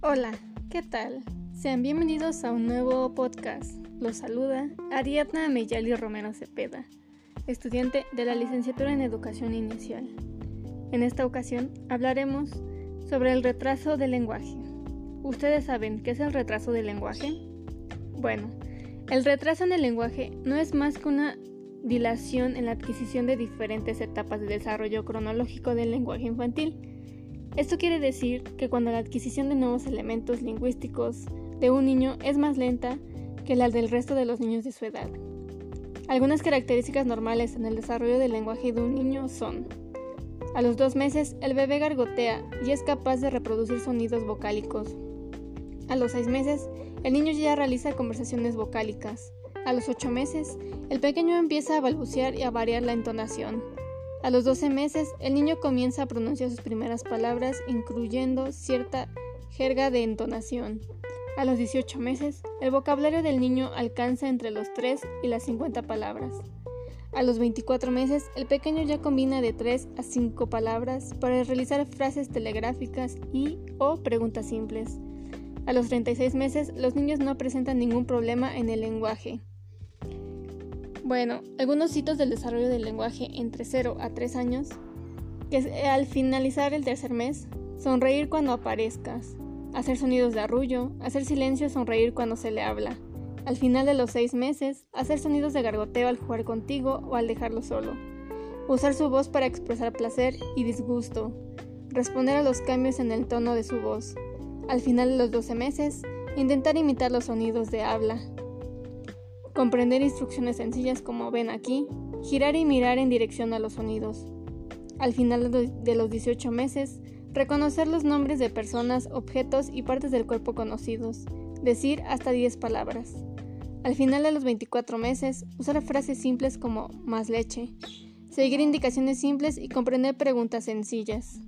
Hola, ¿qué tal? Sean bienvenidos a un nuevo podcast. Los saluda Ariadna Meyali Romero Cepeda, estudiante de la licenciatura en Educación Inicial. En esta ocasión hablaremos sobre el retraso del lenguaje. ¿Ustedes saben qué es el retraso del lenguaje? Bueno, el retraso en el lenguaje no es más que una dilación en la adquisición de diferentes etapas de desarrollo cronológico del lenguaje infantil. Esto quiere decir que cuando la adquisición de nuevos elementos lingüísticos de un niño es más lenta que la del resto de los niños de su edad. Algunas características normales en el desarrollo del lenguaje de un niño son a los dos meses el bebé gargotea y es capaz de reproducir sonidos vocálicos. A los seis meses el niño ya realiza conversaciones vocálicas. A los 8 meses, el pequeño empieza a balbucear y a variar la entonación. A los 12 meses, el niño comienza a pronunciar sus primeras palabras, incluyendo cierta jerga de entonación. A los 18 meses, el vocabulario del niño alcanza entre los 3 y las 50 palabras. A los 24 meses, el pequeño ya combina de 3 a 5 palabras para realizar frases telegráficas y o preguntas simples. A los 36 meses, los niños no presentan ningún problema en el lenguaje. Bueno, algunos hitos del desarrollo del lenguaje entre 0 a 3 años, que al finalizar el tercer mes, sonreír cuando aparezcas, hacer sonidos de arrullo, hacer silencio, sonreír cuando se le habla. Al final de los 6 meses, hacer sonidos de gargoteo al jugar contigo o al dejarlo solo. Usar su voz para expresar placer y disgusto. Responder a los cambios en el tono de su voz. Al final de los 12 meses, intentar imitar los sonidos de habla. Comprender instrucciones sencillas como ven aquí, girar y mirar en dirección a los sonidos. Al final de los 18 meses, reconocer los nombres de personas, objetos y partes del cuerpo conocidos, decir hasta 10 palabras. Al final de los 24 meses, usar frases simples como más leche, seguir indicaciones simples y comprender preguntas sencillas.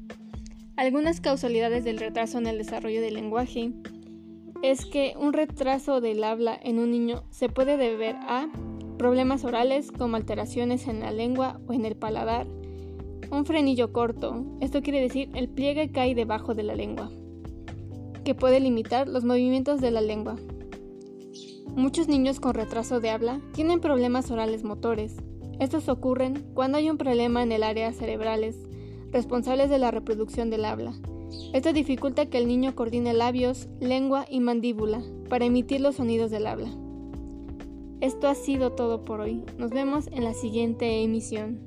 Algunas causalidades del retraso en el desarrollo del lenguaje es que un retraso del habla en un niño se puede deber a problemas orales como alteraciones en la lengua o en el paladar, un frenillo corto, esto quiere decir el pliegue cae debajo de la lengua, que puede limitar los movimientos de la lengua. Muchos niños con retraso de habla tienen problemas orales motores. Estos ocurren cuando hay un problema en el área cerebrales responsables de la reproducción del habla. Esto dificulta que el niño coordine labios, lengua y mandíbula para emitir los sonidos del habla. Esto ha sido todo por hoy. Nos vemos en la siguiente emisión.